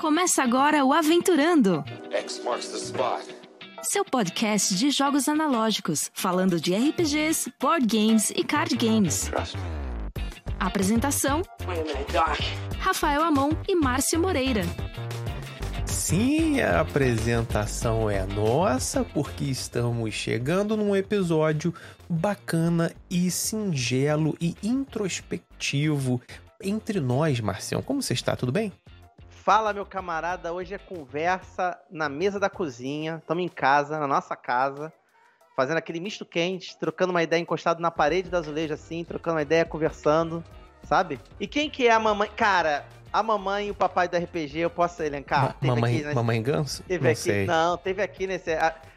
Começa agora o Aventurando, X marks the spot. seu podcast de jogos analógicos, falando de RPGs, board games e card games. Apresentação. Rafael Amon e Márcio Moreira. Sim, a apresentação é nossa, porque estamos chegando num episódio bacana e singelo e introspectivo entre nós, Marcião. Como você está? Tudo bem? Fala, meu camarada. Hoje é conversa na mesa da cozinha. Estamos em casa, na nossa casa, fazendo aquele misto quente, trocando uma ideia encostado na parede do azulejo, assim, trocando uma ideia, conversando, sabe? E quem que é a mamãe? Cara, a mamãe e o papai do RPG, eu posso elencar? Ma- mamãe, né? mamãe Ganso? Teve Não aqui, sei. não, teve aqui nesse.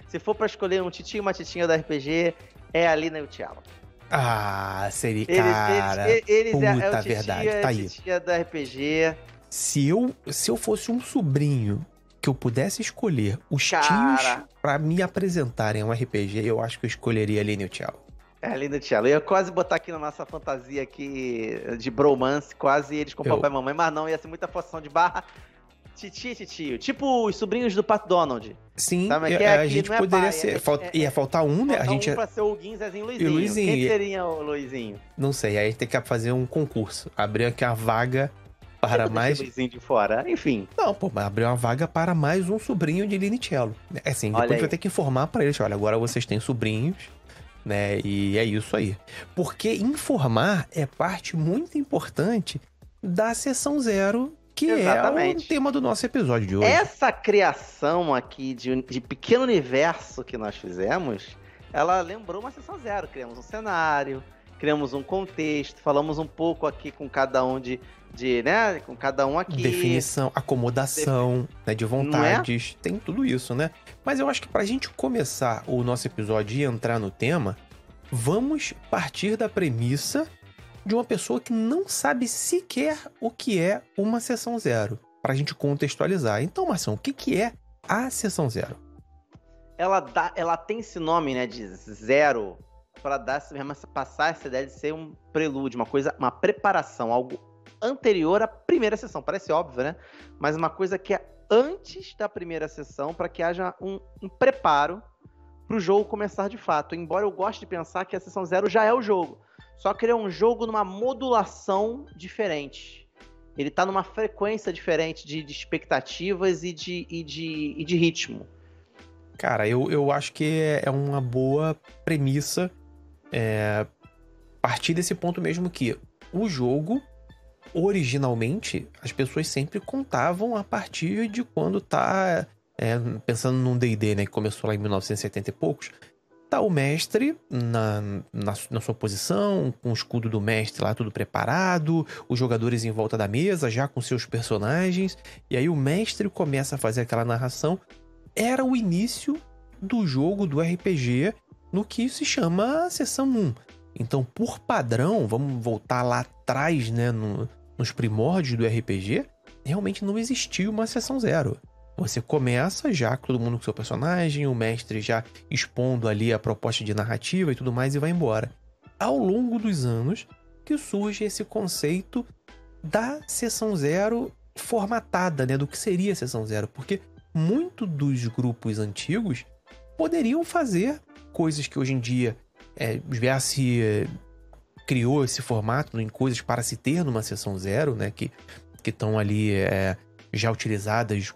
se for pra escolher um titio e uma titinha do RPG, é a Lina e o Thiago. Ah, seria, Eles, cara. eles, eles é, é puta o titio verdade, a tá aí. titia do RPG. Se eu, se eu fosse um sobrinho que eu pudesse escolher os Cara. tios pra me apresentarem a um RPG, eu acho que eu escolheria a Aline e o Thiago. É a Lina e o Thiago. Eu ia quase botar aqui na nossa fantasia aqui de bromance, quase eles com Eu- papai e mamãe, mas não, ia ser muita forçação de barra. Titi, titio. Tipo os sobrinhos do Pat Donald. Sim, mas é- é a gente é poderia pai, ser. é- falta- é- ia faltar um, né? A gente um pra ser o Zezinho e Luizinho. E o Luizinho, Quem seria o Luizinho? Não sei, aí tem que fazer um concurso. Abrir aqui a vaga para mais. de fora. Enfim. Não, pô, mas abrir uma vaga para mais um sobrinho de Linicello. É assim, depois vai ter que informar para eles: olha, agora vocês têm sobrinhos, né? E é isso aí. Porque informar é parte muito importante da sessão zero, que é o Exatamente. tema do nosso episódio de hoje. Essa criação aqui de, de pequeno universo que nós fizemos, ela lembrou uma sessão zero. Criamos um cenário, criamos um contexto, falamos um pouco aqui com cada um de, de né, com cada um aqui. Definição, acomodação, né, de é? vontades, tem tudo isso, né? Mas eu acho que pra gente começar o nosso episódio e entrar no tema, vamos partir da premissa de uma pessoa que não sabe sequer o que é uma sessão zero, pra gente contextualizar. Então, Marção, o que, que é a sessão zero? Ela, dá, ela tem esse nome, né, de zero, para dar passar essa ideia de ser um prelúdio, uma coisa, uma preparação, algo anterior à primeira sessão. Parece óbvio, né? Mas uma coisa que é antes da primeira sessão, para que haja um, um preparo para o jogo começar de fato. Embora eu goste de pensar que a sessão zero já é o jogo, só que ele é um jogo numa modulação diferente. Ele tá numa frequência diferente de, de expectativas e de, e, de, e de ritmo. Cara, eu, eu acho que é- é uma boa premissa é, partir desse ponto mesmo que o jogo, originalmente, as pessoas sempre contavam a partir de quando tá. é, pensando num DD, né? Que começou lá em 1970 e poucos. Tá o mestre na, na, na sua posição, com o escudo do mestre lá tudo preparado, os jogadores em volta da mesa, já com seus personagens, e aí o mestre começa a fazer aquela narração era o início do jogo do RPG no que se chama sessão 1. Então, por padrão, vamos voltar lá atrás, né, no- nos primórdios do RPG, realmente não existia uma sessão zero. Você começa já com todo mundo com seu personagem, o mestre já expondo ali a proposta de narrativa e tudo mais e vai embora. Ao longo dos anos que surge esse conceito da sessão zero formatada, né, do que seria a sessão zero, porque muito dos grupos antigos poderiam fazer coisas que hoje em dia é, se criou esse formato em coisas para se ter numa sessão zero, né? Que estão ali é, já utilizadas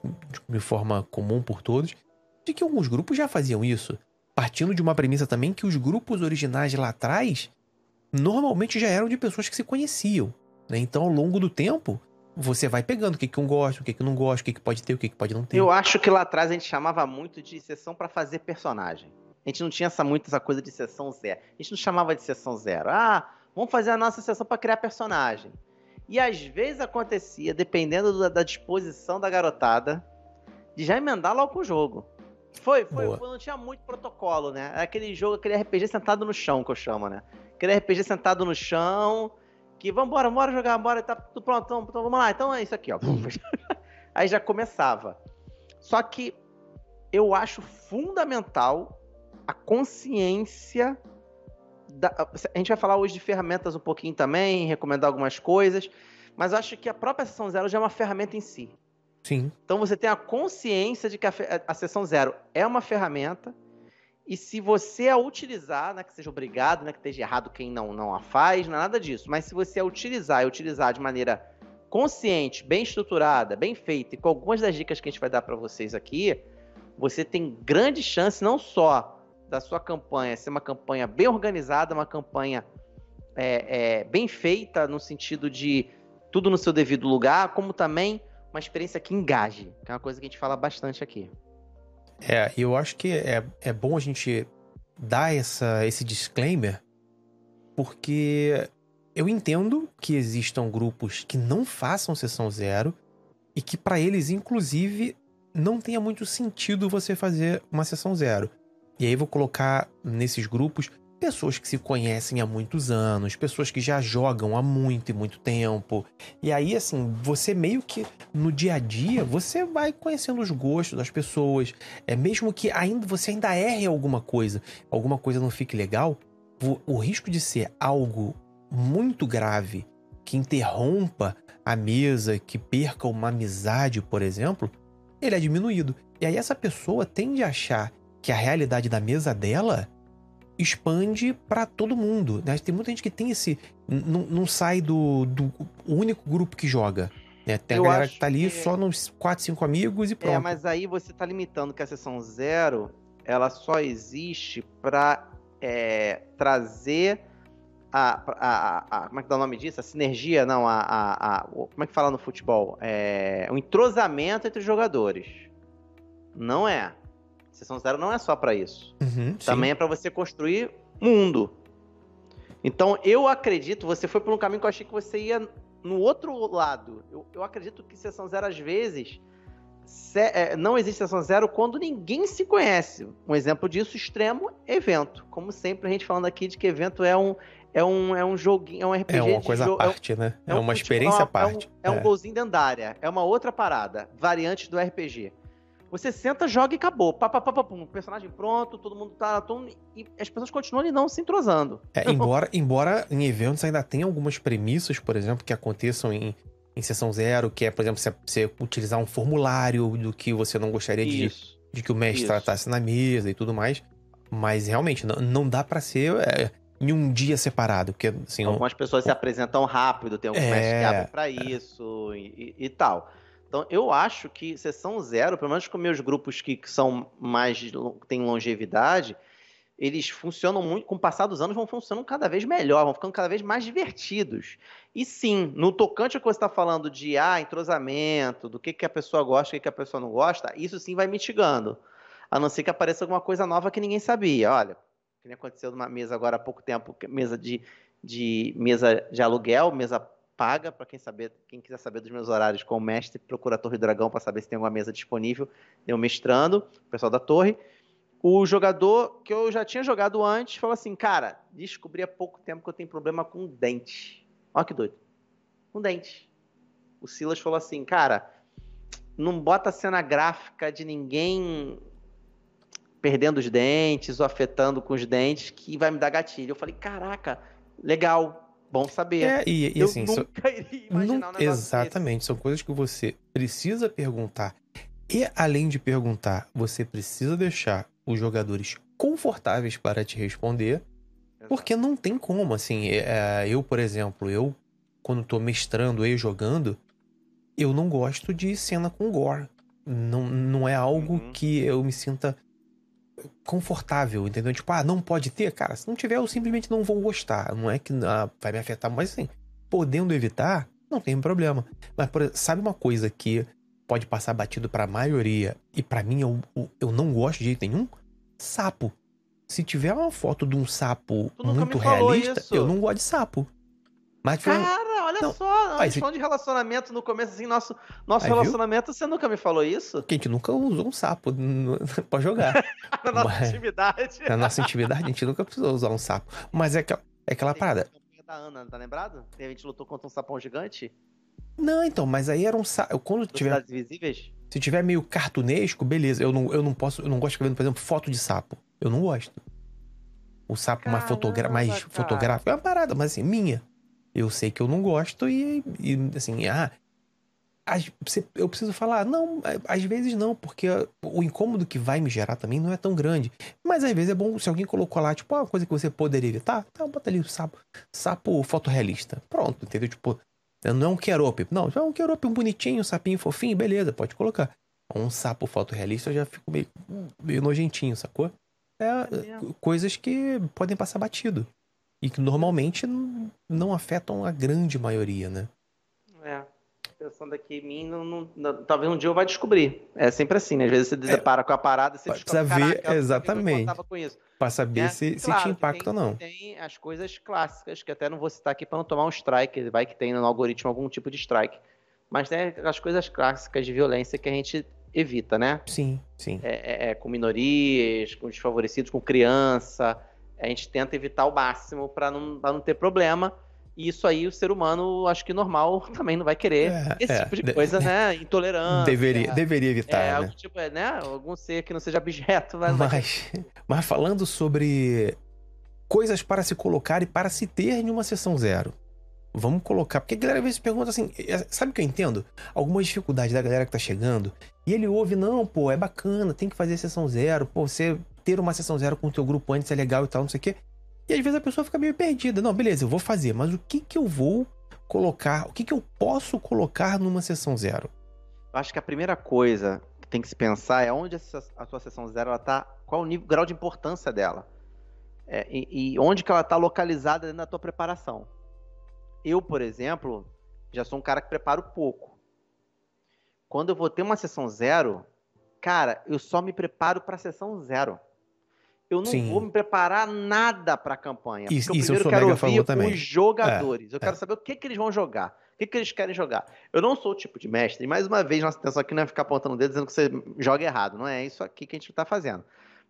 de forma comum por todos, de que alguns grupos já faziam isso, partindo de uma premissa também que os grupos originais lá atrás normalmente já eram de pessoas que se conheciam, né? Então, ao longo do tempo, você vai pegando o que, que um gosta, o que, que não gosta, o que, que pode ter, o que, que pode não ter. Eu acho que lá atrás a gente chamava muito de sessão pra fazer personagem. A gente não tinha essa, muito essa coisa de sessão zero. A gente não chamava de sessão zero. Ah, vamos fazer a nossa sessão pra criar personagem. E às vezes acontecia, dependendo da, da disposição da garotada, de já emendar logo com o jogo. Foi, foi, foi, não tinha muito protocolo, né? Era aquele jogo, aquele RPG sentado no chão que eu chamo, né? Aquele RPG sentado no chão, que vambora, bora jogar, bora, tá tudo pronto, então, então vamos lá. Então é isso aqui, ó. Aí já começava. Só que eu acho fundamental a consciência. Da, a gente vai falar hoje de ferramentas um pouquinho também, recomendar algumas coisas, mas acho que a própria sessão zero já é uma ferramenta em si. Sim. Então você tem a consciência de que a, a sessão zero é uma ferramenta e se você a utilizar, não é que seja obrigado, não é que esteja errado quem não, não a faz, não é nada disso, mas se você a utilizar e utilizar de maneira consciente, bem estruturada, bem feita e com algumas das dicas que a gente vai dar para vocês aqui, você tem grande chance não só da sua campanha ser uma campanha bem organizada, uma campanha é, é, bem feita no sentido de tudo no seu devido lugar, como também uma experiência que engaje, que é uma coisa que a gente fala bastante aqui. É, eu acho que é, é bom a gente dar essa, esse disclaimer, porque eu entendo que existam grupos que não façam sessão zero e que para eles, inclusive, não tenha muito sentido você fazer uma sessão zero. E aí vou colocar nesses grupos pessoas que se conhecem há muitos anos, pessoas que já jogam há muito e muito tempo. E aí, assim, você meio que no dia a dia, você vai conhecendo os gostos das pessoas. É mesmo que ainda você ainda erre alguma coisa, alguma coisa não fique legal, o, risco de ser algo muito grave que interrompa a mesa, que perca uma amizade, por exemplo, ele é diminuído. E aí essa pessoa tende a achar que a realidade da mesa dela expande para todo mundo. Né? Tem muita gente que tem esse. Não, sai do, do único grupo que joga. Né? Tem a galera que tá ali que... só nos 4, 5 amigos e é, pronto. É, mas aí você tá limitando que a sessão zero ela só existe para é, trazer a, a, a, Como é que dá o nome disso? A sinergia, não, a. a, a como é que fala no futebol? É, o entrosamento entre os jogadores. Não é. Sessão zero não é só para isso. Uhum, Também é para você construir mundo. Então, eu acredito, você foi por um caminho que eu achei que você ia no outro lado. Eu, eu acredito que sessão zero, às vezes, se, é, não existe sessão zero quando ninguém se conhece. Um exemplo disso, extremo, evento. Como sempre, a gente falando aqui de que evento é um, é um, é um joguinho, é um RPG. É uma coisa à parte, é um, né? É, é uma experiência à parte. É um, é um golzinho dentro da área. É uma outra parada. Variante do RPG. Você senta, joga e acabou. Pá, pá, pá, pá, pum. Personagem pronto, todo mundo tá. Todo, e as pessoas continuam ali não se entrosando. É, embora, embora em eventos ainda tenha algumas premissas, por exemplo, que aconteçam em, em sessão zero, que é, por exemplo, você, você utilizar um formulário do que você não gostaria de, de que o mestre Isso. tratasse na mesa e tudo mais. Mas realmente, não, não dá para ser. É, em um dia separado. Porque, assim, Algumas um... pessoas se apresentam rápido, tem alguns é... mestres que abrem pra isso e, e, e tal. Então, eu acho que sessão zero, pelo menos com meus grupos que, são mais. têm longevidade, eles funcionam muito. Com o passar dos anos, vão funcionando cada vez melhor, vão ficando cada vez mais divertidos. E sim, no tocante ao que você está falando de ah, entrosamento, do que, que a pessoa gosta, do que, que a pessoa não gosta, isso sim vai mitigando. A não ser que apareça alguma coisa nova que ninguém sabia. Olha, que nem aconteceu numa mesa agora há pouco tempo, mesa de, de mesa de aluguel, mesa paga, para quem saber, quem quiser saber dos meus horários com o mestre, procura a Torre Dragão para saber se tem alguma mesa disponível. Eu mestrando, o pessoal da torre. O jogador que eu já tinha jogado antes falou assim: Cara, descobri há pouco tempo que eu tenho problema com dente. Olha que doido. Com dente. O Silas falou assim: Cara, não bota cena gráfica de ninguém perdendo os dentes ou afetando com os dentes que vai me dar gatilho. Eu falei: Caraca, legal Bom saber. É, e, e assim, nunca iria imaginar não, um Exatamente, desse. são coisas que você precisa perguntar. E além de perguntar, você precisa deixar os jogadores confortáveis para te responder, Exato. porque não tem como, assim, é, eu, por exemplo, eu, quando tô mestrando e jogando, eu não gosto de cena com gore. Não, não é algo uhum. que eu me sinta confortável, entendeu? Tipo, ah, não pode ter? Cara, se não tiver, eu simplesmente não vou gostar. Não é que ah, vai me afetar, mas assim, podendo evitar, não tem problema. Mas, por, sabe uma coisa que pode passar batido para a maioria e para mim eu, eu não gosto de jeito nenhum? Sapo. Se tiver uma foto de um sapo muito realista, eu não gosto de sapo. Mas Cara, olha não, só, a gente falando de relacionamento no começo, assim, nosso, nosso relacionamento, viu? você nunca me falou isso? Que a gente nunca usou um sapo pra jogar. na nossa Mas, intimidade. Na nossa intimidade, a gente nunca precisou usar um sapo. Mas é, aquela, é aquela parada. da Ana, tá lembrado? A gente lutou contra um sapão gigante? Não, então, mas aí era um sapo. Quando tiver. Invisíveis? Se tiver meio cartunesco, beleza. Eu não, eu não posso. Eu não gosto de vendo, por exemplo, foto de sapo. Eu não gosto. O sapo Caramba, mais, fotogra mais fotográfico é uma parada, mas assim, minha eu sei que eu não gosto e, e assim, ah, eu preciso falar, não, às vezes não, porque o incômodo que vai me gerar também não é tão grande. Mas às vezes é bom se alguém colocou lá, tipo, uma coisa que você poderia evitar, tá, bota ali o sapo, sapo fotorrealista. Pronto, entendeu? Tipo, não é um querope. Não, é um querope bonitinho, um sapinho fofinho, beleza, pode colocar. Um sapo fotorrealista eu já fico meio, meio nojentinho, sacou? É, é coisas que podem passar batido. E que normalmente não afetam a grande maioria, né? É. Pensando aqui em mim, não, não, não, talvez um dia eu vá descobrir. É sempre assim, né? Às vezes você depara é, com a parada e você precisa ver exatamente. Para saber é, se, claro, se te impacta tem, ou não. Tem as coisas clássicas, que até não vou citar aqui para não tomar um strike, vai que tem no algoritmo algum tipo de strike. Mas tem as coisas clássicas de violência que a gente evita, né? Sim, sim. É, é, é com minorias, com desfavorecidos, com criança. A gente tenta evitar o máximo para não, não ter problema. E isso aí o ser humano, acho que normal, também não vai querer é, esse é, tipo de coisa, né? Intolerância. Deveria, deveria evitar. É, né? Algum, tipo, é, né? Algum ser que não seja objeto. Vai, mas, mas falando sobre coisas para se colocar e para se ter em uma sessão zero. Vamos colocar. Porque a galera às vezes pergunta assim: é, sabe o que eu entendo? Algumas dificuldades da galera que tá chegando. E ele ouve, não, pô, é bacana, tem que fazer sessão zero. Pô, você ter uma sessão zero com o teu grupo antes é legal e tal, não sei o quê. E às vezes a pessoa fica meio perdida. Não, beleza, eu vou fazer, mas o que que eu vou colocar? O que que eu posso colocar numa sessão zero? Eu acho que a primeira coisa que tem que se pensar é onde a sua sessão zero ela tá, qual o nível, grau de importância dela. É, e, e, onde que ela está localizada na tua preparação. Eu, por exemplo, já sou um cara que preparo pouco. Quando eu vou ter uma sessão zero, cara, eu só me preparo para a sessão zero eu não Sim. vou me preparar nada para a campanha. Isso, eu primeiro eu quero ouvir também. os jogadores. É, eu quero é. saber o que, que eles vão jogar. O que, que eles querem jogar. Eu não sou o tipo de mestre, e mais uma vez, nossa intenção aqui não é ficar apontando o dedo dizendo que você joga errado. Não é isso aqui que a gente está fazendo.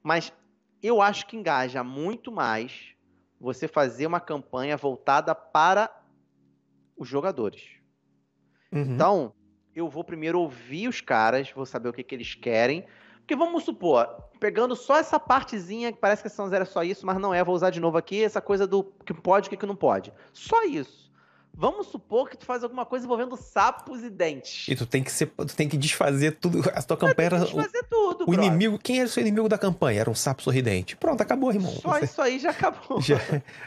Mas eu acho que engaja muito mais você fazer uma campanha voltada para os jogadores. Uhum. Então, eu vou primeiro ouvir os caras, vou saber o que, que eles querem, porque vamos supor, pegando só essa partezinha, que parece que a São Zero é só isso, mas não é, vou usar de novo aqui, essa coisa do que pode e que não pode. Só isso. Vamos supor que tu faz alguma coisa envolvendo sapos e dentes. E tu tem que ser, tu tem que desfazer tudo. A tua campanha era. Desfazer tudo, O inimigo. Quem era o seu inimigo da campanha? Era um sapo sorridente. Pronto, acabou, irmão. Só Você... isso aí já acabou. Já,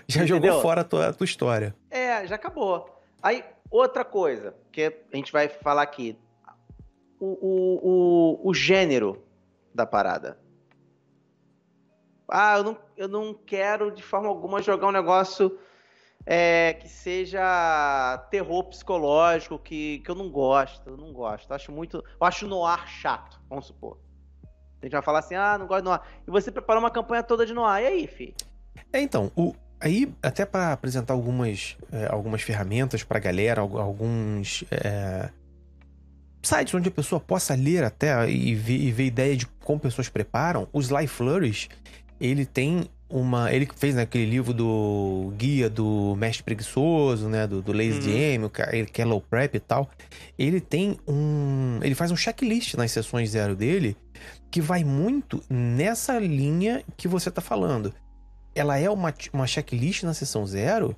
já jogou fora a tua, a tua história. É, já acabou. Aí, outra coisa, que a gente vai falar aqui. O, o, o, o gênero da parada. Ah, eu não, eu não quero de forma alguma jogar um negócio é, que seja terror psicológico, que, que eu não gosto, eu não gosto. Eu acho muito. Eu acho noir chato, vamos supor. A gente vai falar assim, ah, não gosto de noir. E você preparou uma campanha toda de noir. E aí, fi? É, então, o, aí, até para apresentar algumas, é, algumas ferramentas pra galera, alguns. É, sites onde a pessoa possa ler até e ver, e ver ideia de como pessoas preparam, o Sly Flourish, ele tem uma. Ele fez naquele né, livro do guia do mestre preguiçoso, né? Do, do Lazy uhum. DM, o que é low prep e tal. Ele tem um. Ele faz um checklist nas sessões zero dele que vai muito nessa linha que você tá falando. Ela é uma, uma checklist na sessão zero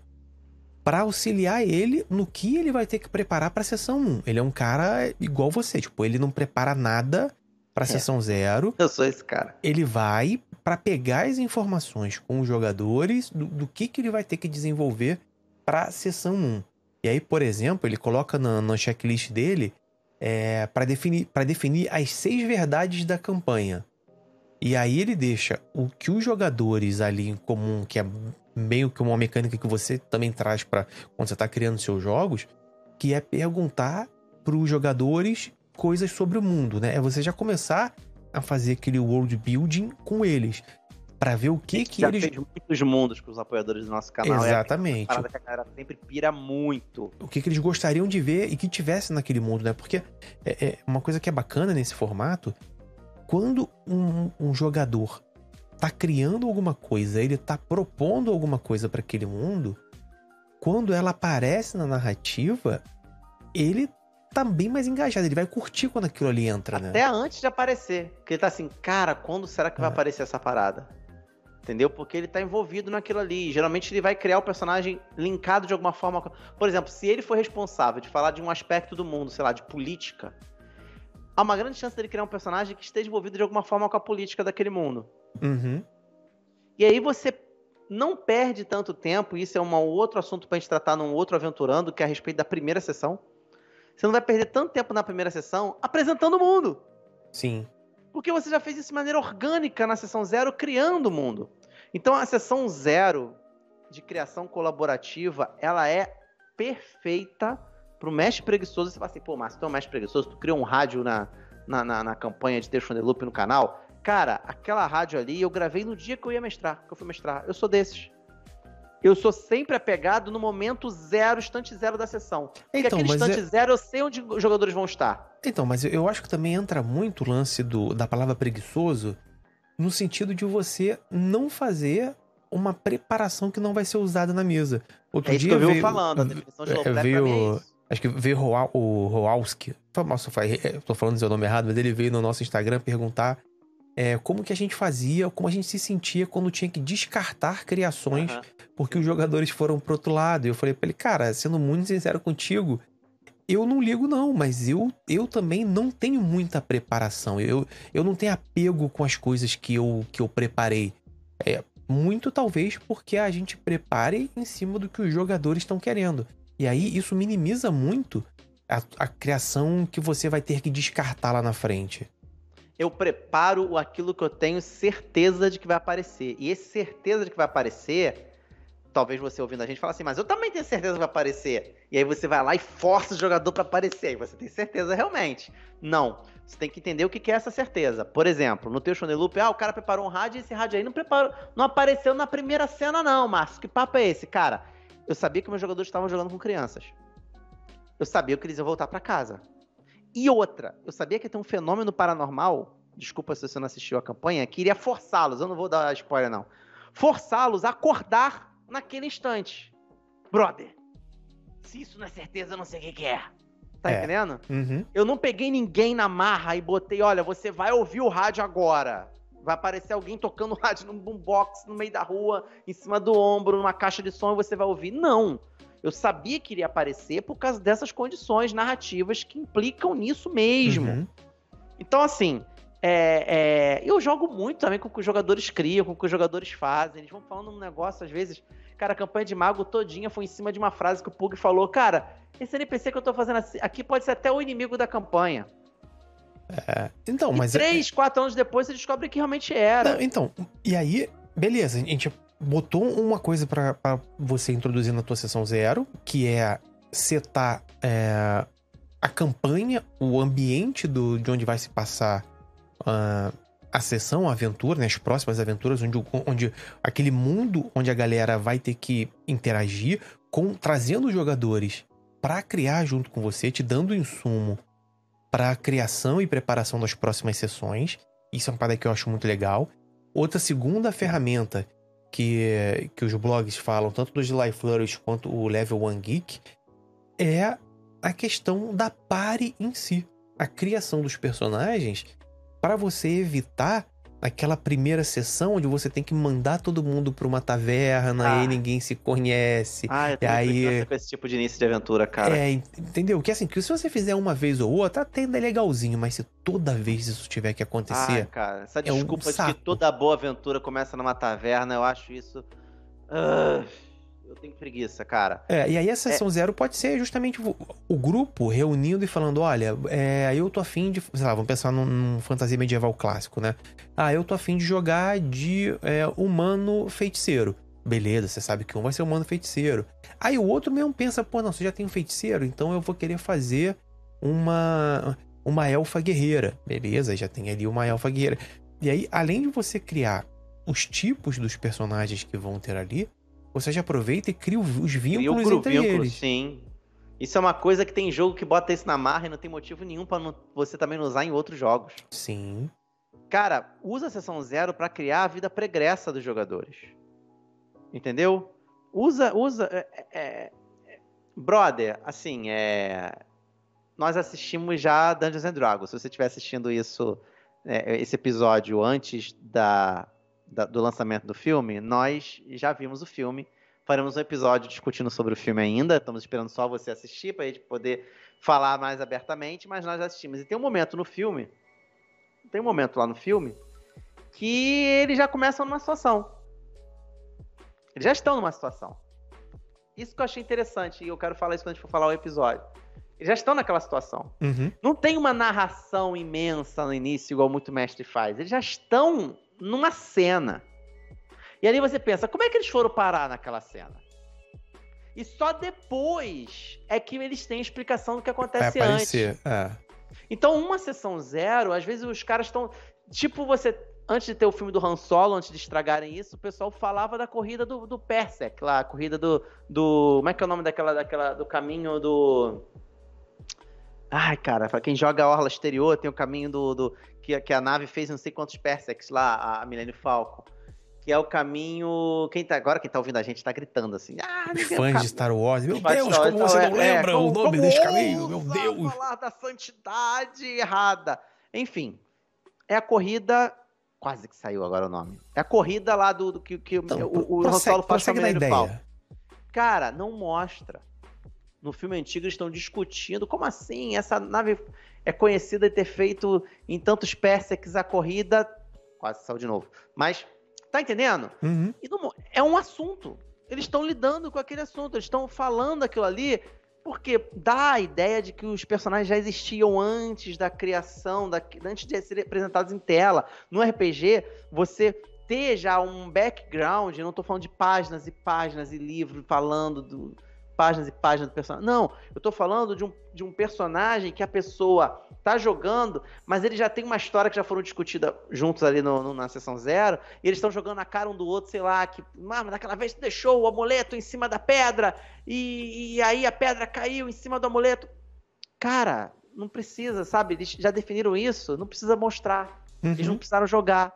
para auxiliar ele no que ele vai ter que preparar para a sessão 1. Ele é um cara igual você, tipo, ele não prepara nada para a é. sessão 0. Eu sou esse cara. Ele vai para pegar as informações com os jogadores do, do, que, que ele vai ter que desenvolver para a sessão 1. E aí, por exemplo, ele coloca na, na checklist dele é, para definir, definir as seis verdades da campanha. E aí ele deixa o que os jogadores ali em comum, que é meio que uma mecânica que você também traz para quando você está criando seus jogos, que é perguntar para os jogadores coisas sobre o mundo, né? É você já começar a fazer aquele world building com eles para ver o que que já eles fez muitos mundos com os apoiadores do nosso canal. É Exatamente. É que a galera sempre pira muito. O que que eles gostariam de ver e que tivesse naquele mundo, né? Porque é, é uma coisa que é bacana nesse formato, quando um, um jogador tá criando alguma coisa, ele tá propondo alguma coisa para aquele mundo, quando ela aparece na narrativa, ele tá bem mais engajado, ele vai curtir quando aquilo ali entra, Até né? Até antes de aparecer. Porque ele tá assim, cara, quando será que vai é. aparecer essa parada? Entendeu? Porque ele tá envolvido naquilo ali. Geralmente ele vai criar o personagem linkado de alguma forma. Por exemplo, se ele for responsável de falar de um aspecto do mundo, sei lá, de política, há uma grande chance dele criar um personagem que esteja envolvido de alguma forma com a política daquele mundo. Uhum. E aí você não perde tanto tempo, isso é um outro assunto pra gente tratar num outro aventurando, que é a respeito da primeira sessão. Você não vai perder tanto tempo na primeira sessão apresentando o mundo. Sim. Porque você já fez isso de maneira orgânica na sessão zero, criando o mundo. Então a sessão zero de criação colaborativa, ela é perfeita pro mestre preguiçoso. Você fala assim, pô, Márcio, tu é um mestre preguiçoso, tu criou um rádio na, na, na, na campanha de Deixa Loop no canal. Cara, aquela rádio ali eu gravei no dia que eu ia mestrar, que eu fui mestrar. Eu sou desses. Eu sou sempre apegado no momento zero, instante zero da sessão. Porque Então, aquele mas instante é- zero eu sei onde os jogadores vão estar. Então, mas eu- acho que também entra muito o lance do, da palavra preguiçoso no sentido de você não fazer uma preparação que não vai ser usada na mesa. Outro É isso dia que eu vi veio, falando. A definição de é, pra veio-. Acho que veio o Roalski. Nossa, eu tô falando o seu nome errado, mas ele veio no nosso Instagram perguntar é, como que a gente fazia, como a gente se sentia quando tinha que descartar criações Aham. porque os jogadores foram pro outro lado. E eu falei pra ele, cara, sendo muito sincero contigo, eu não ligo não, mas eu, eu também não tenho muita preparação. Eu, eu não tenho apego com as coisas que eu, que eu preparei. É, muito talvez porque a gente prepare em cima do que os jogadores estão querendo. E aí isso minimiza muito a, a criação que você vai ter que descartar lá na frente. eu preparo aquilo que eu tenho certeza de que vai aparecer. E esse certeza de que vai aparecer, talvez você ouvindo a gente fala assim, mas eu também tenho certeza que vai aparecer. E aí você vai lá e força o jogador para aparecer. Aí você tem certeza realmente. Não. Você tem que entender o que que é essa certeza. Por exemplo, no teu Shonen Loop, ah, o cara preparou um rádio e esse rádio aí não, preparou, não apareceu na primeira cena, não, Márcio. Que papo é esse? Cara, eu sabia que meus jogadores estavam jogando com crianças. Eu sabia que eles iam voltar para casa. E outra, eu sabia que ia ter um fenômeno paranormal, desculpa se você não assistiu a campanha, que iria forçá-los, eu não vou dar spoiler não, forçá-los a acordar naquele instante. Brother, se isso não é certeza, eu não sei o que, que é. Tá É. entendendo? Uhum. Eu não peguei ninguém na marra e botei, olha, você vai ouvir o rádio agora. Vai aparecer alguém tocando rádio num boombox no meio da rua, em cima do ombro, numa caixa de som e você vai ouvir. Não. Eu sabia que iria aparecer por causa dessas condições narrativas que implicam nisso mesmo. Uhum. Então, assim, é, é, eu jogo muito também com o que os jogadores criam, com o que os jogadores fazem. Eles vão falando um negócio, às vezes. Cara, a campanha de mago todinha foi em cima de uma frase que o Pug falou. Cara, esse NPC que eu tô fazendo assim- aqui pode ser até o inimigo da campanha. Então, e mas é- três, quatro anos depois você descobre que realmente era. Não, então, e aí, beleza, a gente botou uma coisa pra você introduzir na tua sessão zero, que é setar é, a campanha, o ambiente do, de onde vai se passar ah, a sessão, a aventura, né, as próximas aventuras, onde, onde aquele mundo onde a galera vai ter que interagir, com trazendo os jogadores pra criar junto com você, te dando insumo pra criação e preparação das próximas sessões. Isso é uma parada que eu acho muito legal. Outra segunda ferramenta que, que os blogs falam, tanto do July Flourish quanto o Level One Geek, é a questão da pare em si. A criação dos personagens para você evitar aquela primeira sessão onde você tem que mandar todo mundo pra uma taverna Ah. e ninguém se conhece. Ah, eu tenho aí- com esse tipo de início de aventura, cara. É, ent- entendeu? Que assim, que se você fizer uma vez ou outra, até ainda é legalzinho, mas se toda vez isso tiver que Ah, acontecer, cara, essa é um desculpa de que toda boa aventura começa numa taverna, eu acho isso. Ah, eu tenho preguiça, cara. É, e aí a sessão zero pode ser justamente o, o grupo reunindo e falando: olha, é, eu tô afim de. Sei lá, vamos pensar num, num fantasia medieval clássico, né? Ah, eu tô afim de jogar de é, humano feiticeiro. Beleza, você sabe que um vai ser humano feiticeiro. Aí o outro mesmo pensa: pô, não, você já tem um feiticeiro, então eu vou querer fazer uma. Uma elfa guerreira. Beleza, já tem ali uma elfa guerreira. E aí, além de você criar os tipos dos personagens que vão ter ali, você já aproveita e cria os vínculos gru- entre vínculo, eles. sim. Isso é uma coisa que tem jogo que bota isso na marra e não tem motivo nenhum pra não- você também não usar em outros jogos. Sim. Cara, usa a sessão zero pra criar a vida pregressa dos jogadores. Entendeu? Usa, usa. é, é, é, brother, assim, é. Nós assistimos já Dungeons and Dragons. Se você estiver assistindo isso, é, esse episódio antes da, da, do lançamento do filme, nós já vimos o filme. Faremos um episódio discutindo sobre o filme ainda. Estamos esperando só você assistir para a gente poder falar mais abertamente, mas nós já assistimos. E tem um momento no filme, tem um momento lá no filme que eles já começam numa situação. Eles já estão numa situação. Isso que eu achei interessante, e eu quero falar isso quando a gente for falar o episódio. Eles já estão naquela situação. Uhum. Não tem uma narração imensa no início, igual muito mestre faz. Eles já estão numa cena. E ali você pensa, como é que eles foram parar naquela cena? E só depois é que eles têm explicação do que acontece Vai antes. É. Então, uma sessão zero, às vezes os caras estão. Tipo, você. Antes de ter o filme do Han Solo, antes de estragarem isso, o pessoal falava da corrida do, do Persec, lá, a corrida do, do. Como é que é o nome daquela. daquela do caminho do. Ai, cara, pra quem joga a Orla Exterior, tem o caminho do. do que, que a nave fez não sei quantos Persecs lá, a, Millennium Falcon. Que é o caminho. Quem tá, agora quem tá ouvindo a gente tá gritando assim. Ah, fãs de Star Wars. Meu Deus, como você então, não é, é, lembra o como- nome desse caminho? Meu Deus. falar da santidade errada. Enfim, é a corrida. Quase que saiu agora o nome. É a corrida lá do, do que, que Então, o, o prossegue- Solo faz com a Millennium Falcon. ideia. Cara, não mostra. No filme antigo eles estão discutindo como assim essa nave é conhecida de ter feito em tantos Persecs a corrida. Quase saiu de novo. Mas, tá entendendo? Uhum. E não- é um assunto. Eles estão lidando com aquele assunto, eles estão falando aquilo ali, porque dá a ideia de que os personagens já existiam antes da criação, da, antes de serem apresentados em tela. No RPG, você ter já um background, não tô falando de páginas e páginas e livros falando do. Páginas e páginas do personagem. Não, eu tô falando de um, de um personagem que a pessoa tá jogando, mas ele já tem uma história que já foram discutidas juntos ali no, no- na sessão zero, e eles estão jogando na cara um do outro, sei lá, que, ah, mas daquela vez tu deixou o amuleto em cima da pedra, e, e aí a pedra caiu em cima do amuleto. Cara, não precisa, sabe? Eles já definiram isso, não precisa mostrar. Eles não Uhum. precisaram jogar.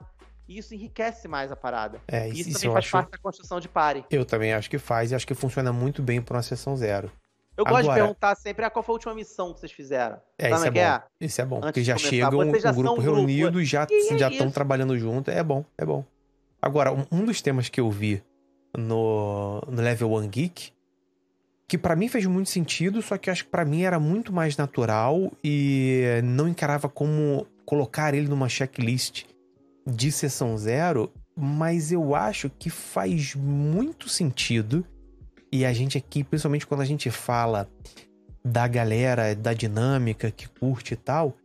E isso enriquece mais a parada. É, E isso, isso, também faz acho. parte da construção de pare. Eu também acho que faz e acho que funciona muito bem para uma sessão zero. Eu gosto de Agora- perguntar sempre ah, qual foi a última missão que vocês fizeram. É, Sabe isso é é bom. Isso é bom, Antes porque já começar, chega um, já um grupo reunido e já E é já estão trabalhando junto. É bom, é bom. Agora, um, um dos temas que eu vi no, no Level One Geek, que pra mim fez muito sentido, só que eu acho que pra mim era muito mais natural e não encarava como colocar ele numa checklist de sessão zero, mas eu acho que faz muito sentido. E a gente aqui, principalmente quando a gente fala da galera, da dinâmica que curte e tal,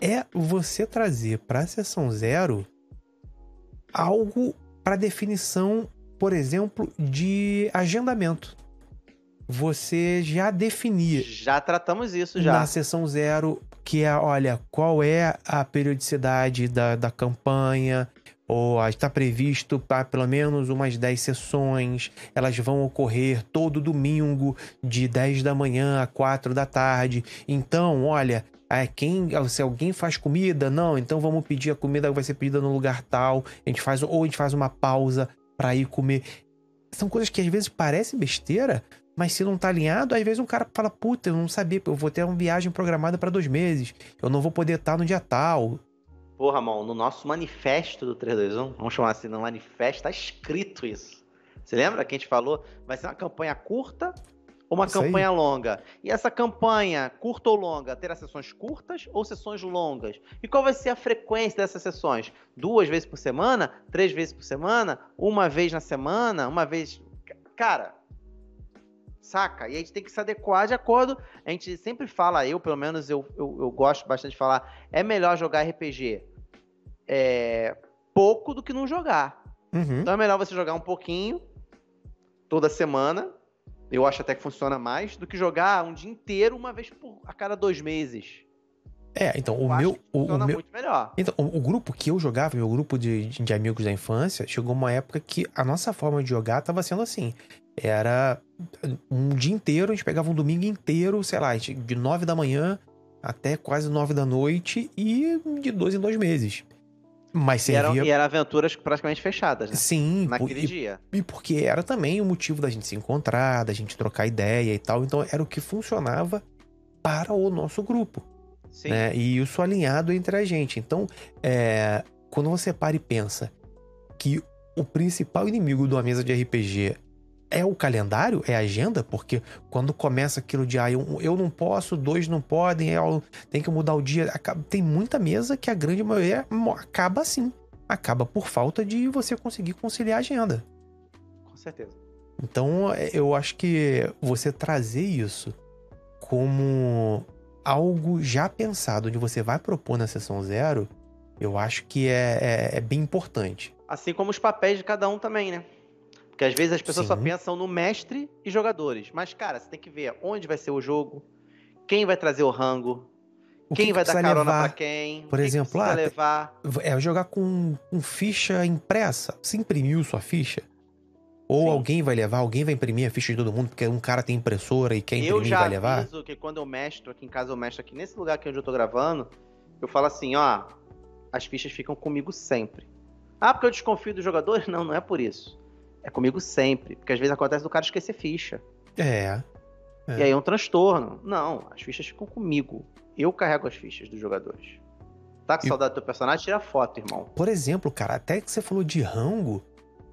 é você trazer pra sessão zero algo para definição, por exemplo, de agendamento. Você já definir Já tratamos isso já. na sessão zero, que é, olha, qual é a periodicidade da, da campanha, ou está previsto para pelo menos umas 10 sessões, elas vão ocorrer todo domingo, de 10 da manhã a 4 da tarde. Então, olha, é, quem, se alguém faz comida, não, então vamos pedir a comida vai ser pedida no lugar tal, a gente faz, ou a gente faz uma pausa para ir comer. São coisas que às vezes parecem besteira, mas se não tá alinhado, às vezes um cara fala, puta, eu não sabia, eu vou ter uma viagem programada para dois meses, eu não vou poder estar no dia tal. Porra, Ramon, no nosso manifesto do 321, vamos chamar assim, no manifesto tá escrito isso. Você lembra que a gente falou? Vai ser uma campanha curta ou uma Isso aí. campanha longa? E essa campanha, curta ou longa, terá sessões curtas ou sessões longas? E qual vai ser a frequência dessas sessões? Duas vezes por semana? Três vezes por semana? Uma vez na semana? Uma vez. Cara, saca? E a gente tem que se adequar de acordo. A gente sempre fala, eu pelo menos eu, eu, eu gosto bastante de falar, é melhor jogar RPG é, pouco do que não jogar. Uhum. Então é melhor você jogar um pouquinho toda semana. Eu acho até que funciona mais do que jogar um dia inteiro uma vez por a cada dois meses. É, então, o meu. O, o meu então, o, o grupo que eu jogava, meu grupo de, de amigos da infância, chegou uma época que a nossa forma de jogar tava sendo assim. Era um dia inteiro, a gente pegava um domingo inteiro, sei lá, de nove da manhã até quase nove da noite e de dois em dois meses. Mas E eram, servia. e eram aventuras praticamente fechadas, né? Sim, Naquele e dia. E porque era também o motivo da gente se encontrar, da gente trocar ideia e tal. Então era o que funcionava para o nosso grupo. Né? E isso alinhado entre a gente. Então, é, quando você para e pensa que o principal inimigo de uma mesa de RPG é o calendário, é a agenda, porque quando começa aquilo de ah, eu, eu não posso, dois não podem, eu, tem que mudar o dia. Acaba, tem muita mesa que a grande maioria acaba assim. Acaba por falta de você conseguir conciliar a agenda. Com certeza. Então eu acho que você trazer isso como algo já pensado, onde você vai propor na sessão zero, eu acho que é, é, é bem importante. Assim como os papéis de cada um também, né? Porque às vezes as pessoas Sim. só pensam no mestre e jogadores. Mas, cara, você tem que ver onde vai ser o jogo, quem vai trazer o rango, o quem que vai dar carona levar? pra quem. Por exemplo, ah, levar. é jogar com, com ficha impressa. Você imprimiu sua ficha? Ou Sim. alguém vai levar, alguém vai imprimir a ficha de todo mundo, porque um cara tem impressora e quer imprimir vai levar? Eu já que quando eu mestro, aqui em casa eu mestro aqui nesse lugar aqui onde eu tô gravando, eu falo assim, ó, as fichas ficam comigo sempre. Ah, porque eu desconfio dos jogadores? Não, não é por isso. É comigo sempre. Porque às vezes acontece do cara esquecer ficha. É. é. E aí é um transtorno. Não, as fichas ficam comigo. Eu carrego as fichas dos jogadores. Tá com saudade do teu personagem? Tira foto, irmão. Por exemplo, cara, até que você falou de rango,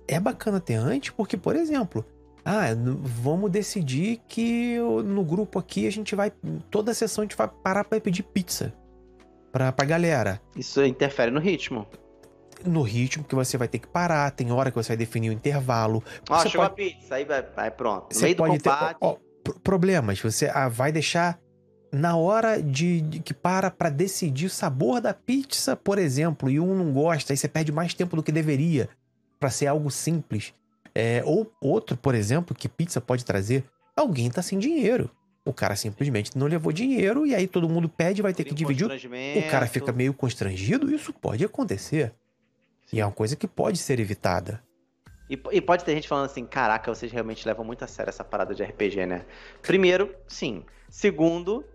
é bacana ter antes, porque, por exemplo, ah, vamos decidir que no grupo aqui a gente vai. Toda a sessão a gente vai parar pra pedir pizza pra, pra galera. Isso interfere no ritmo. No ritmo que você vai ter que parar, tem hora que você vai definir o intervalo. Ó, você chegou pode... a pizza, aí vai, pronto. No você pode ter ó, problemas. Você ah, vai deixar na hora de, de que para para decidir o sabor da pizza, por exemplo, e um não gosta, aí você perde mais tempo do que deveria para ser algo simples. É, ou outro, por exemplo, que pizza pode trazer, alguém tá sem dinheiro. O cara simplesmente não levou dinheiro e aí todo mundo pede, vai ter que dividir. O cara fica meio constrangido, isso pode acontecer. Sim. E é uma coisa que pode ser evitada. E, e, pode ter gente falando assim: caraca, vocês realmente levam muito a sério essa parada de RPG, né? Primeiro, sim. Segundo,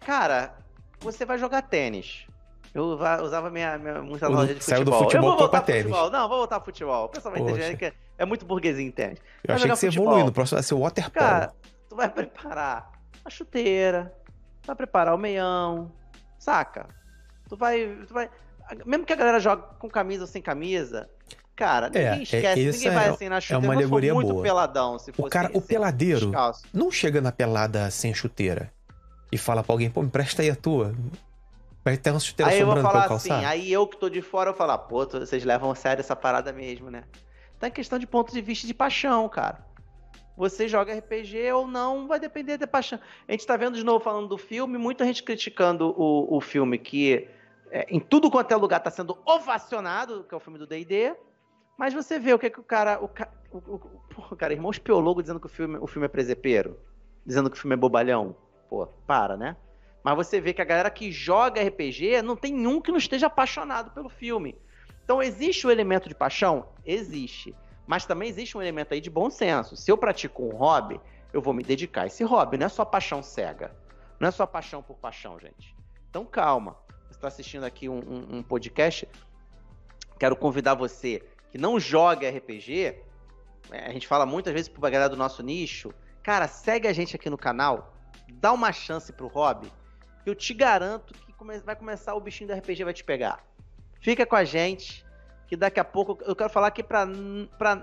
cara, você vai jogar tênis. Eu usava minha, minha muita loja de futebol. Saiu do futebol, eu vou voltar pro futebol. Não, vou voltar pro futebol. O pessoal vai entender que é muito burguesinho, entende? Eu achei que você evoluiu. No próximo vai ser o waterpolo. Cara, tu vai preparar a chuteira, vai preparar o meião, saca? Tu vai, tu vai... Mesmo que a galera jogue com camisa ou sem camisa, cara, ninguém é, esquece, ninguém vai é, assim na chuteira. É uma alegoria muito boa. peladão, se fosse O cara, o peladeiro descalço. não chega na pelada sem chuteira e fala pra alguém, pô, me presta aí a tua. Aí eu vou falar assim, aí eu que tô de fora, eu falar, pô, vocês levam a sério essa parada mesmo, né? Então é questão de ponto de vista de paixão, cara. Você joga RPG ou não, vai depender da paixão. A gente tá vendo de novo falando do filme, muita gente criticando o, o filme que é, em tudo quanto é lugar tá sendo ovacionado, que é o filme do D&D, mas você vê o que, que o cara. O, o, o, o cara, irmão espiologo dizendo que o filme, o filme é presepeiro, dizendo que o filme é bobalhão. Pô, para, né? Mas você vê que a galera que joga RPG não tem nenhum que não esteja apaixonado pelo filme. Então existe o elemento de paixão? Existe. Mas também existe um elemento aí de bom senso. Se eu pratico um hobby, eu vou me dedicar a esse hobby. Não é só paixão cega. Não é só paixão por paixão, gente. Então calma. Você está assistindo aqui um, um, um podcast. Quero convidar você que não joga RPG. É, a gente fala muitas vezes para galera do nosso nicho. Cara, segue a gente aqui no canal. Dá uma chance pro hobby eu te garanto que vai começar o bichinho do RPG vai te pegar. Fica com a gente, que daqui a pouco eu quero falar aqui para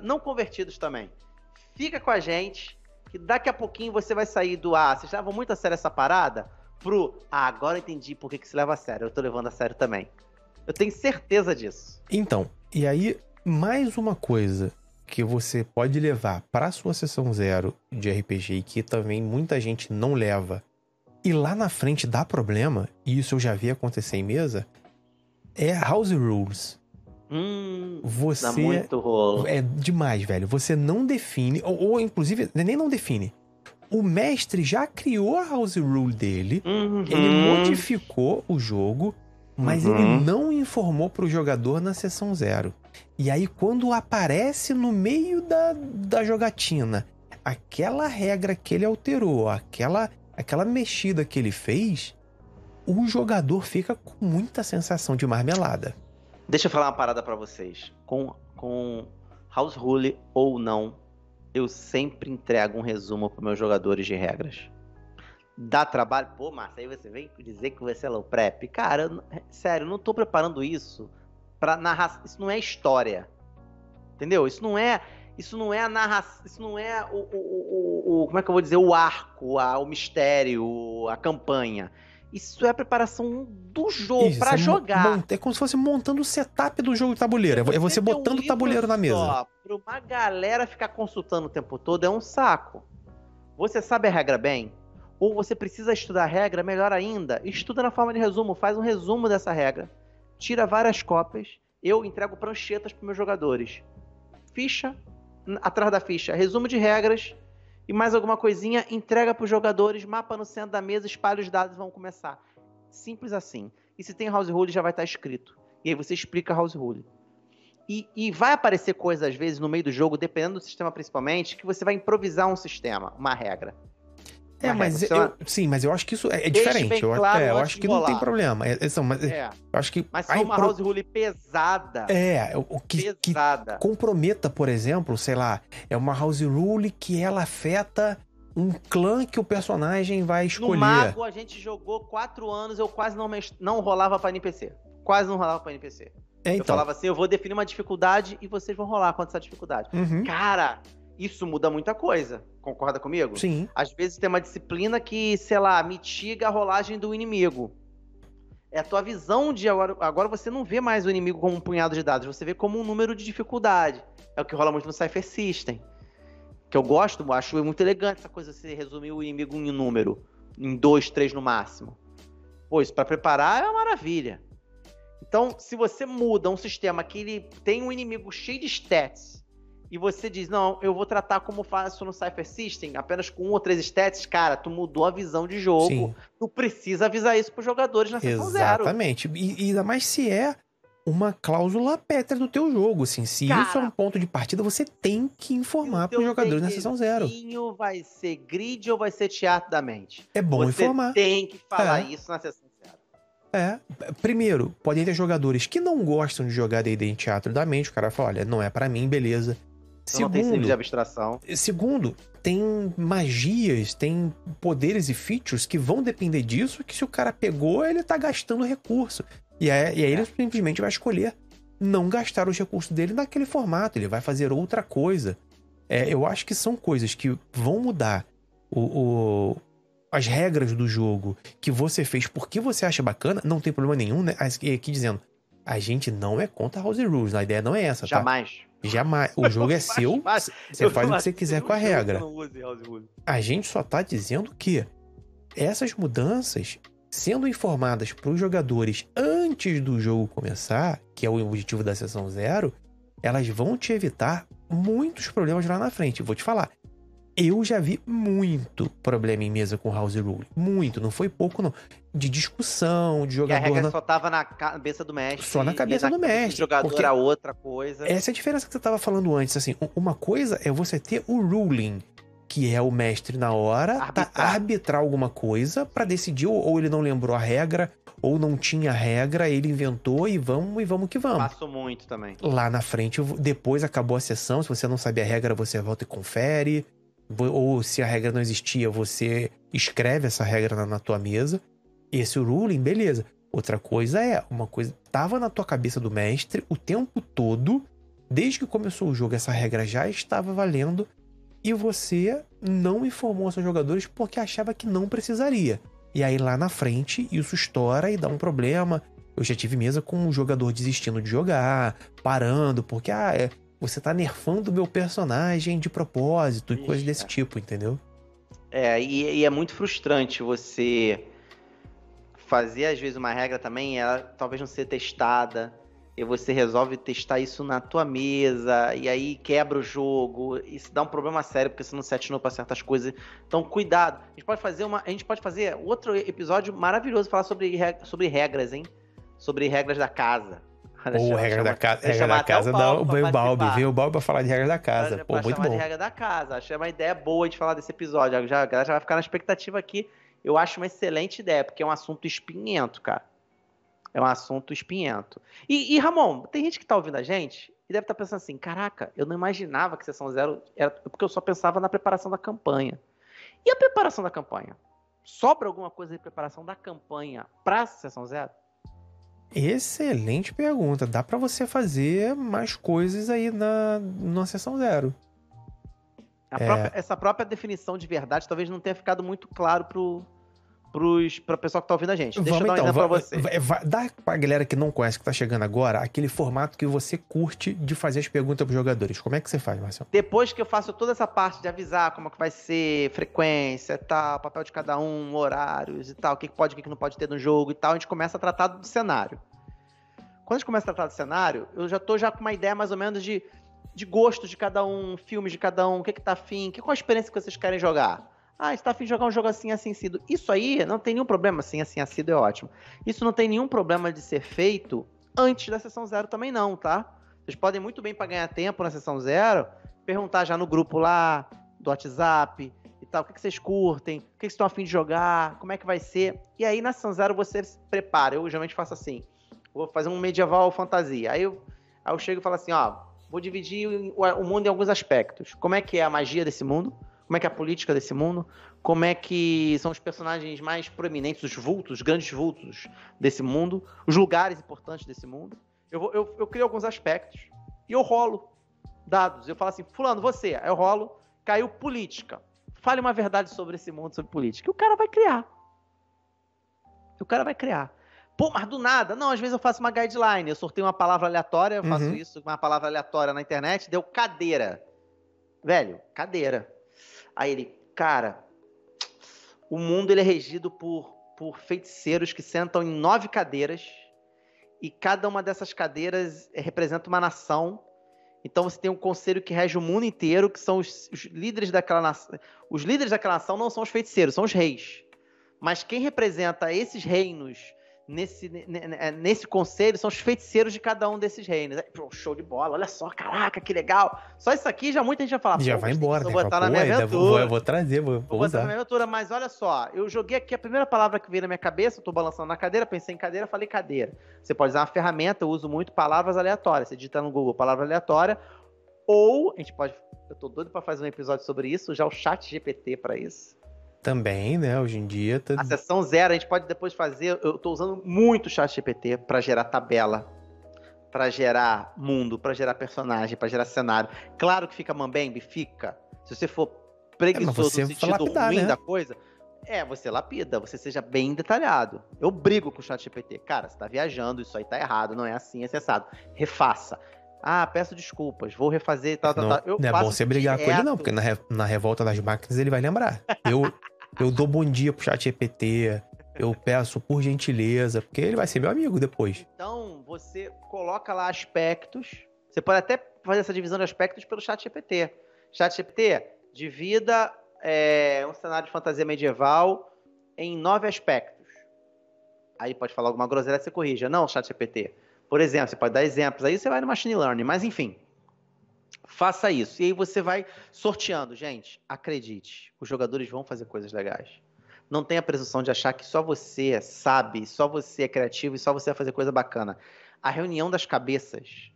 não convertidos também. Fica com a gente, que daqui a pouquinho você vai sair do ah, vocês levam muito a sério essa parada, pro ah, agora entendi por que, que se leva a sério. Eu tô levando a sério também. Eu tenho certeza disso. Então, e aí, mais uma coisa que você pode levar para sua sessão zero de RPG e que também muita gente não leva e lá na frente dá problema, e isso eu já vi acontecer em mesa, é House Rules. Hum, você dá muito rolo. É demais, velho. Você não define, ou, ou inclusive, nem não define. O mestre já criou a House Rule dele, uhum. ele modificou o jogo, mas uhum. ele não informou pro jogador na sessão zero. E aí, quando aparece no meio da, da jogatina aquela regra que ele alterou, aquela aquela mexida que ele fez, o jogador fica com muita sensação de marmelada. Deixa eu falar uma parada para vocês. Com, com House Rule ou não, eu sempre entrego um resumo para meus jogadores de regras. Dá trabalho? Pô, Márcio, aí você vem dizer que você é low prep. Cara, eu, sério, eu não tô preparando isso para narrar. Isso não é história. Entendeu? Isso não é. Isso não é a narração. Isso não é o, o, o, o, Como é que eu vou dizer? O arco, a, o mistério, a campanha. Isso é a preparação do jogo para é jogar. É como se fosse montando o setup do jogo de tabuleiro. É você, botando o tabuleiro na mesa. Só, pra uma galera ficar consultando o tempo todo é um saco. Você sabe a regra bem? Ou você precisa estudar a regra, melhor ainda, estuda na forma de resumo, faz um resumo dessa regra, tira várias cópias, eu entrego pranchetas para meus jogadores. Ficha, atrás da ficha, resumo de regras, e mais alguma coisinha, entrega para os jogadores, mapa no centro da mesa, espalha os dados e vão começar. Simples assim. E se tem house rule, já vai estar tá escrito. E aí você explica house rule. E, e, vai aparecer coisas, às vezes, no meio do jogo, dependendo do sistema principalmente, que você vai improvisar um sistema, uma regra. É, mas eu, sim, mas eu acho que isso é, é diferente. Eu, claro é, eu acho que não tem problema. É, é, mas, é. eu acho que mas uma impro... house rule pesada. É, o que, pesada. que comprometa, por exemplo, sei lá, é uma house rule que ela afeta um clã que o personagem vai escolher. No Mago a gente jogou quatro anos, eu quase não, não rolava pra NPC. Quase não rolava pra NPC. É, então. Eu falava assim, eu vou definir uma dificuldade e vocês vão rolar contra essa dificuldade. Uhum. Cara, isso muda muita coisa. Concorda comigo? Sim. Às vezes tem uma disciplina que, sei lá, mitiga a rolagem do inimigo. É a tua visão de agora. Agora você não vê mais o inimigo como um punhado de dados, você vê como um número de dificuldade. É o que rola muito no Cypher System. Que eu gosto, acho muito elegante essa coisa de você resumir o inimigo em número. Em dois, três no máximo. Pô, isso pra preparar é uma maravilha. Então, se você muda um sistema que ele tem um inimigo cheio de stats e você diz, não, eu vou tratar como faço no Cypher System, apenas com um ou três stats, cara, tu mudou a visão de jogo. Sim. Tu precisa avisar isso pros jogadores na sessão zero. Exatamente. E, e ainda mais se é uma cláusula pétrea do teu jogo, assim. Se Cara, isso é um ponto de partida, você tem que informar para os jogadores na sessão zero. vai ser grid ou vai ser teatro da mente? É bom você informar. tem que falar é. isso na sessão zero. É. Primeiro, podem ter jogadores que não gostam de jogar D&D em teatro da mente. O cara fala, olha, não é para mim, beleza. Segundo, não tem de abstração. Segundo, tem magias, tem poderes e features que vão depender disso, que se o cara pegou, ele tá gastando recurso. E aí, e aí é. ele simplesmente vai escolher não gastar os recursos dele naquele formato, ele vai fazer outra coisa. É, eu acho que são coisas que vão mudar o, o, as regras do jogo que você fez porque você acha bacana, não tem problema nenhum, né? Aqui dizendo, a gente não é contra House Rules, a ideia não é essa, tá? Jamais. Jamais. O jogo é seu, você faz o que você quiser com a regra. A gente só tá dizendo que essas mudanças, sendo informadas para os jogadores antes do jogo começar, que é o objetivo da sessão zero, elas vão te evitar muitos problemas lá na frente. Vou te falar, eu já vi muito problema em mesa com House Rule. Muito, não foi pouco, não. De discussão, de jogador. E a regra na... só tava na cabeça do mestre. Só na cabeça do mestre. O jogador era outra coisa. Essa é a diferença que você tava falando antes. Assim, uma coisa é você ter o ruling, que é o mestre na hora, arbitrar, tá, arbitrar alguma coisa para decidir, ou ele não lembrou a regra, ou não tinha regra, ele inventou e vamos e vamos que vamos. Passo muito também. Lá na frente, depois acabou a sessão, se você não sabia a regra, você volta e confere. Ou se a regra não existia, você escreve essa regra na, tua mesa. Esse ruling, beleza. Outra coisa é, uma coisa estava na tua cabeça do mestre o tempo todo, desde que começou o jogo, essa regra já estava valendo e você não informou seus jogadores porque achava que não precisaria. E aí lá na frente isso estoura e dá um problema. Eu já tive mesa com um jogador desistindo de jogar, parando, porque ah, é, você tá nerfando o meu personagem de propósito e coisas desse tipo, entendeu? É, e, e, é muito frustrante você fazer, às vezes, uma regra também, ela talvez não ser testada, e você resolve testar isso na tua mesa, e aí quebra o jogo, isso dá um problema sério, porque você não se atinou para certas coisas. Então, cuidado. A gente pode fazer uma. A gente pode fazer outro episódio maravilhoso falar sobre, sobre regras, hein? Sobre regras da casa. Ou regra da casa, regra da casa dá, veio o Balbi, veio o Balbi pra falar de regra da casa. Pra, Pô, pra muito bom. de regra da casa. Achei uma ideia boa de falar desse episódio. Já, a galera já vai ficar na expectativa aqui. Eu acho uma excelente ideia, porque é um assunto espinhento, cara. É um assunto espinhento. E, e Ramon, tem gente que tá ouvindo a gente e deve estar tá pensando assim: caraca, eu não imaginava que sessão zero era. Porque eu só pensava na preparação da campanha. E a preparação da campanha? Sobra alguma coisa de preparação da campanha pra sessão zero? Excelente pergunta. Dá para você fazer mais coisas aí na, na sessão zero. É... Própria, essa própria definição de verdade talvez não tenha ficado muito claro pro, pros, pra pessoa que tá ouvindo a gente. Deixa Vamos eu dar então, pra você. Dá pra galera que não conhece, que tá chegando agora, aquele formato que você curte de fazer as perguntas pros jogadores. Como é que você faz, Marcelo? Depois que eu faço toda essa parte de avisar como é que vai ser, frequência tal, papel de cada um, horários e tal, o que pode, o que não pode ter no jogo e tal, a gente começa a tratar do cenário. Quando a gente começa a tratar do cenário, eu já tô já com uma ideia mais ou menos de, de gosto de cada um, filmes de cada um, o que que tá afim, que, qual a experiência que vocês querem jogar. Ah, está afim de jogar um jogo assim, assim, sido. Isso aí não tem nenhum problema, assim, assim, sido é ótimo. Isso não tem nenhum problema de ser feito antes da sessão zero também não, tá? Vocês podem muito bem, para ganhar tempo na sessão zero, perguntar já no grupo lá, do WhatsApp e tal, o que, vocês curtem, o que, que vocês estão afim de jogar, como é que vai ser. E aí na sessão zero você se prepara. Eu geralmente faço assim, vou fazer um medieval fantasia. Aí eu, aí eu chego e falo assim, ó, vou dividir o mundo em alguns aspectos. Como é que é a magia desse mundo? Como é que é a política desse mundo, como é que são os personagens mais proeminentes, os vultos, os grandes vultos desse mundo, os lugares importantes desse mundo. Eu, eu, eu crio alguns aspectos e eu rolo dados. Eu falo assim, fulano, você. Aí eu rolo, caiu política. Fale uma verdade sobre esse mundo, sobre política. E o cara vai criar. O cara vai criar. Pô, mas do nada. Não, às vezes eu faço uma guideline. Eu sorteio uma palavra aleatória, eu faço uhum. isso, uma palavra aleatória na internet, deu cadeira. Velho, cadeira. Aí ele, cara, o mundo ele é regido por, por feiticeiros que sentam em nove cadeiras e cada uma dessas cadeiras representa uma nação. Então você tem um conselho que rege o mundo inteiro, que são os, os líderes daquela nação. Os líderes daquela nação não são os feiticeiros, são os reis. Mas quem representa esses reinos nesse, é, nesse conselho são os feiticeiros de cada um desses reinos. Pô, show de bola, olha só, caraca, que legal. Só isso aqui já muita gente vai falar. Já vai embora, vou né? botar na minha aventura. Vou, vou, trazer, vou, vou, vou usar. na minha aventura, mas olha só, eu joguei aqui a primeira palavra que veio na minha cabeça, eu tô balançando na cadeira, pensei em cadeira, falei cadeira. Você pode usar uma ferramenta, eu uso muito palavras aleatórias. Você digita no Google palavra aleatória, ou a gente pode. Eu tô doido para fazer um episódio sobre isso, já o chat GPT para isso. Também, né? Hoje em dia. Tá... A sessão zero, a gente pode depois fazer. Eu estou usando muito o chat GPT para gerar tabela, para gerar mundo, para gerar personagem, para gerar cenário. Claro que fica mambembe, fica. Se você for preguiçoso é, no sentido lapidar, ruim né? da coisa, é, você lapida, você seja bem detalhado. Eu brigo com o chat GPT. Cara, você tá viajando, isso aí tá errado, não é assim, é acessado. Refaça. Ah, peço desculpas, vou refazer tal, tal, não, tal. Eu não é bom você brigar direto. com ele, não, porque na, re, na revolta das máquinas ele vai lembrar. Eu, eu dou bom dia pro chat EPT, eu peço por gentileza, porque ele vai ser meu amigo depois. Então, você coloca lá aspectos. Você pode até fazer essa divisão de aspectos pelo chat GPT. Chat GPT, divida é, um cenário de fantasia medieval em nove aspectos. Aí pode falar alguma groselha, você corrija. Não, chat GPT. Por exemplo, você pode dar exemplos. Aí você vai no machine learning. Mas, enfim, Faça isso. E aí você vai sorteando. Gente, acredite, os jogadores vão fazer coisas legais. Não tenha a presunção de achar que só você sabe, só você é criativo e só você vai fazer coisa bacana. A reunião das cabeças,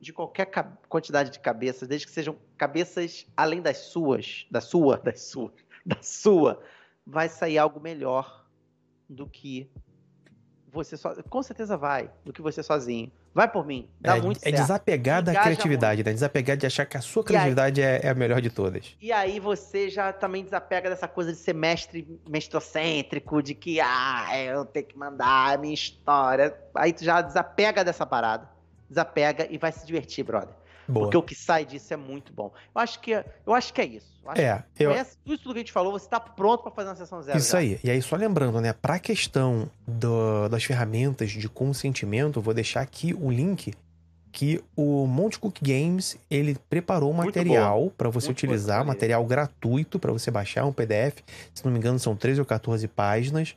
de qualquer quantidade de cabeças, desde que sejam cabeças além das suas, da sua, das suas, da sua, vai sair algo melhor do que você só. Com certeza vai, do que você sozinho. Vai por mim. Dá é, muito é certo. É desapegar da criatividade, muito. né? Desapegar de achar que a sua criatividade aí, é, é, a melhor de todas. E aí você já também desapega dessa coisa de ser mestre mestrocêntrico, de que, ah, eu tenho que mandar a minha história. Aí tu já desapega dessa parada. Desapega e vai se divertir, brother. Boa. Porque o que sai disso é muito bom. Eu acho que, eu acho que é isso. Eu é. Eu... Conhece tudo, tudo que a gente falou, você está pronto para fazer uma sessão zero. Isso já. aí. E aí, só lembrando, né? Para a questão do, das ferramentas de consentimento, vou deixar aqui o link que o Monte Cook Games ele preparou um material para você Muito utilizar, material gratuito para você baixar um PDF. Se não me engano, são 13 ou 14 páginas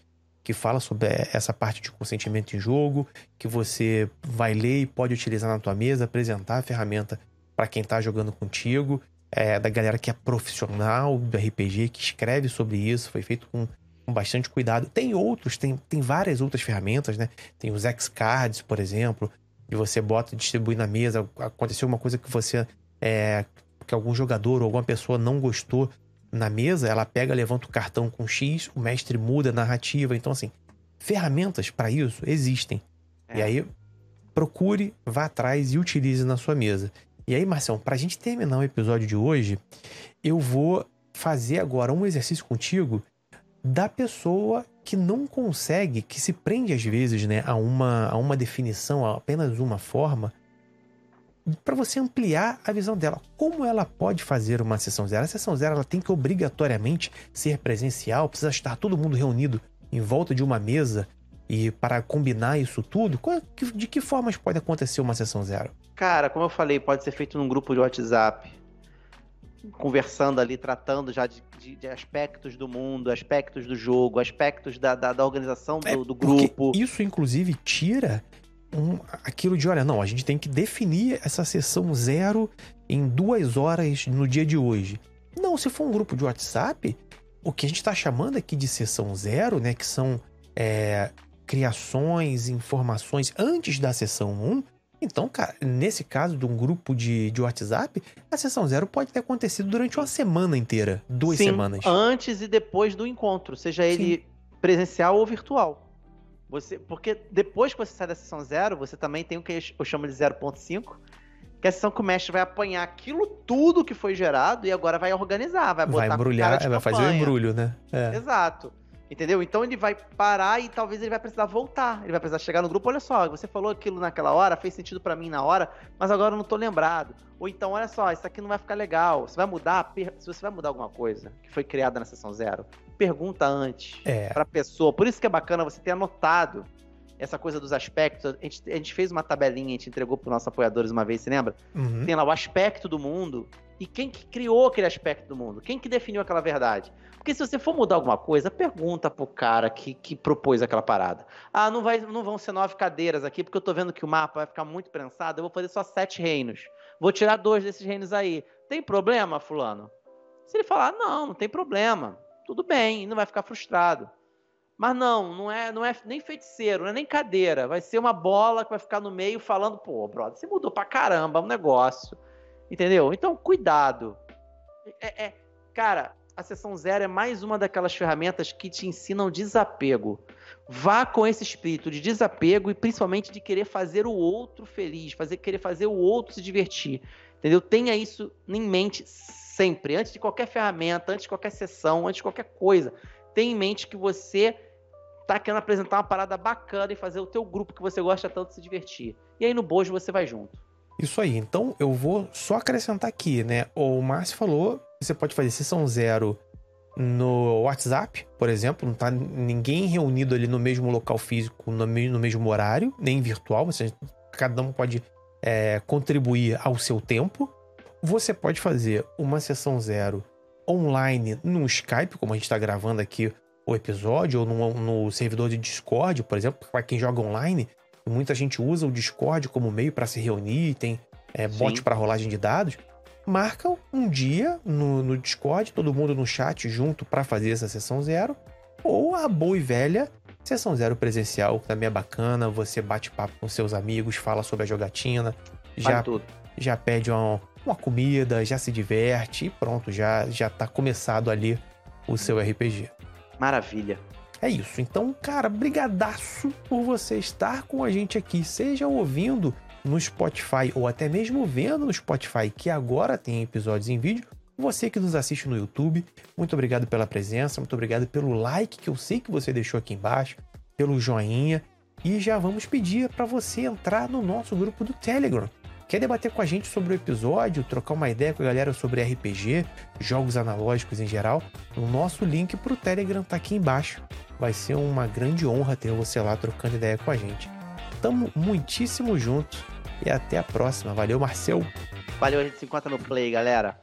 que fala sobre essa parte de consentimento em jogo, que você vai ler e pode utilizar na tua mesa, apresentar a ferramenta para quem está jogando contigo, é, da galera que é profissional do RPG, que escreve sobre isso, foi feito com, com bastante cuidado. Tem outros, tem, tem várias outras ferramentas, né? Tem os X-Cards, por exemplo, que você bota e distribui na mesa. Aconteceu uma coisa que você. É, que algum jogador ou alguma pessoa não gostou na mesa, ela pega, levanta o cartão com X, o mestre muda a narrativa. Então, assim, ferramentas para isso existem. É. E aí, procure, vá atrás e utilize na sua mesa. E aí, Marcelo, para a gente terminar o episódio de hoje, eu vou fazer agora um exercício contigo da pessoa que não consegue, que se prende às vezes né, a, uma, a uma definição, a apenas uma forma, para você ampliar a visão dela. Como ela pode fazer uma sessão zero? A sessão zero ela tem que obrigatoriamente ser presencial, precisa estar todo mundo reunido em volta de uma mesa e para combinar isso tudo, de que formas pode acontecer uma sessão zero? Cara, como eu falei, pode ser feito num grupo de WhatsApp, conversando ali, tratando já de, de, de aspectos do mundo, aspectos do jogo, aspectos da, da, da organização do, é, do grupo. Isso, inclusive, tira um, aquilo de, olha, não, a gente tem que definir essa sessão zero em duas horas no dia de hoje. Não, se for um grupo de WhatsApp, o que a gente está chamando aqui de sessão zero, né, que são é, criações, informações antes da sessão 1. Então, cara, nesse caso de um grupo de, de WhatsApp, a sessão zero pode ter acontecido durante uma semana inteira, duas Sim, semanas. Antes e depois do encontro, seja ele Sim. presencial ou virtual. Você, porque depois que você sai da sessão zero, você também tem o que eu chamo de 0.5, que é a sessão que o mestre vai apanhar aquilo tudo que foi gerado e agora vai organizar, vai botar vai embrulhar, vai fazer o embrulho, né? É. Exato. Entendeu? Então ele vai parar e talvez ele vai precisar voltar. Ele vai precisar chegar no grupo, olha só, você falou aquilo naquela hora, fez sentido para mim na hora, mas agora eu não tô lembrado. Ou então, olha só, isso aqui não vai ficar legal. Você vai mudar, se você vai mudar alguma coisa que foi criada na sessão zero, pergunta antes é. pra pessoa. Por isso que é bacana você ter anotado essa coisa dos aspectos. A gente, a gente fez uma tabelinha, a gente entregou para nossos apoiadores uma vez, você lembra? Uhum. Tem lá o aspecto do mundo e quem que criou aquele aspecto do mundo? Quem que definiu aquela verdade? Porque se você for mudar alguma coisa, pergunta pro cara que, que propôs aquela parada. Ah, não, vai, não vão ser nove cadeiras aqui, porque eu tô vendo que o mapa vai ficar muito prensado, eu vou fazer só sete reinos. Vou tirar dois desses reinos aí. Tem problema, fulano? Se ele falar, não, não tem problema. Tudo bem, não vai ficar frustrado. Mas não, não é, não é nem feiticeiro, não é nem cadeira. Vai ser uma bola que vai ficar no meio falando, pô, brother, você mudou pra caramba um negócio. Entendeu? Então, cuidado. É, é, cara, a sessão zero é mais uma daquelas ferramentas que te ensinam desapego. Vá com esse espírito de desapego e principalmente de querer fazer o outro feliz, fazer querer fazer o outro se divertir. Entendeu? Tenha isso em mente sempre, antes de qualquer ferramenta, antes de qualquer sessão, antes de qualquer coisa. Tenha em mente que você tá querendo apresentar uma parada bacana e fazer o teu grupo que você gosta tanto se divertir. E aí no bojo você vai junto. Isso aí. Então eu vou só acrescentar aqui, né? O Márcio falou, você pode fazer sessão zero no WhatsApp, por exemplo, não tá ninguém reunido ali no mesmo local físico, no, no mesmo horário, nem virtual, você, cada um pode é, contribuir ao seu tempo. Você pode fazer uma sessão zero online no Skype, como a gente está gravando aqui o episódio, ou no, no servidor de Discord, por exemplo, para quem joga online. Muita gente usa o Discord como meio para se reunir, tem é, bot para rolagem de dados. Marca um dia no, no Discord, todo mundo no chat junto para fazer essa sessão zero. Ou a boa e velha sessão zero presencial, que também é bacana. Você bate papo com seus amigos, fala sobre a jogatina, já, já pede uma, uma comida, já se diverte e pronto, já, já tá começado ali o seu RPG. Maravilha. É isso. Então, cara, brigadaço por você estar com a gente aqui, seja ouvindo no Spotify ou até mesmo vendo no Spotify, que agora tem episódios em vídeo. Você que nos assiste no YouTube, muito obrigado pela presença, muito obrigado pelo like que eu sei que você deixou aqui embaixo, pelo joinha. E já vamos pedir para você entrar no nosso grupo do Telegram. Quer debater com a gente sobre o episódio, trocar uma ideia com a galera sobre RPG, jogos analógicos em geral? O nosso link para o Telegram tá aqui embaixo. Vai ser uma grande honra ter você lá trocando ideia com a gente. Tamo muitíssimo juntos e até a próxima. Valeu, Marcel. Valeu, a gente se encontra no Play, galera.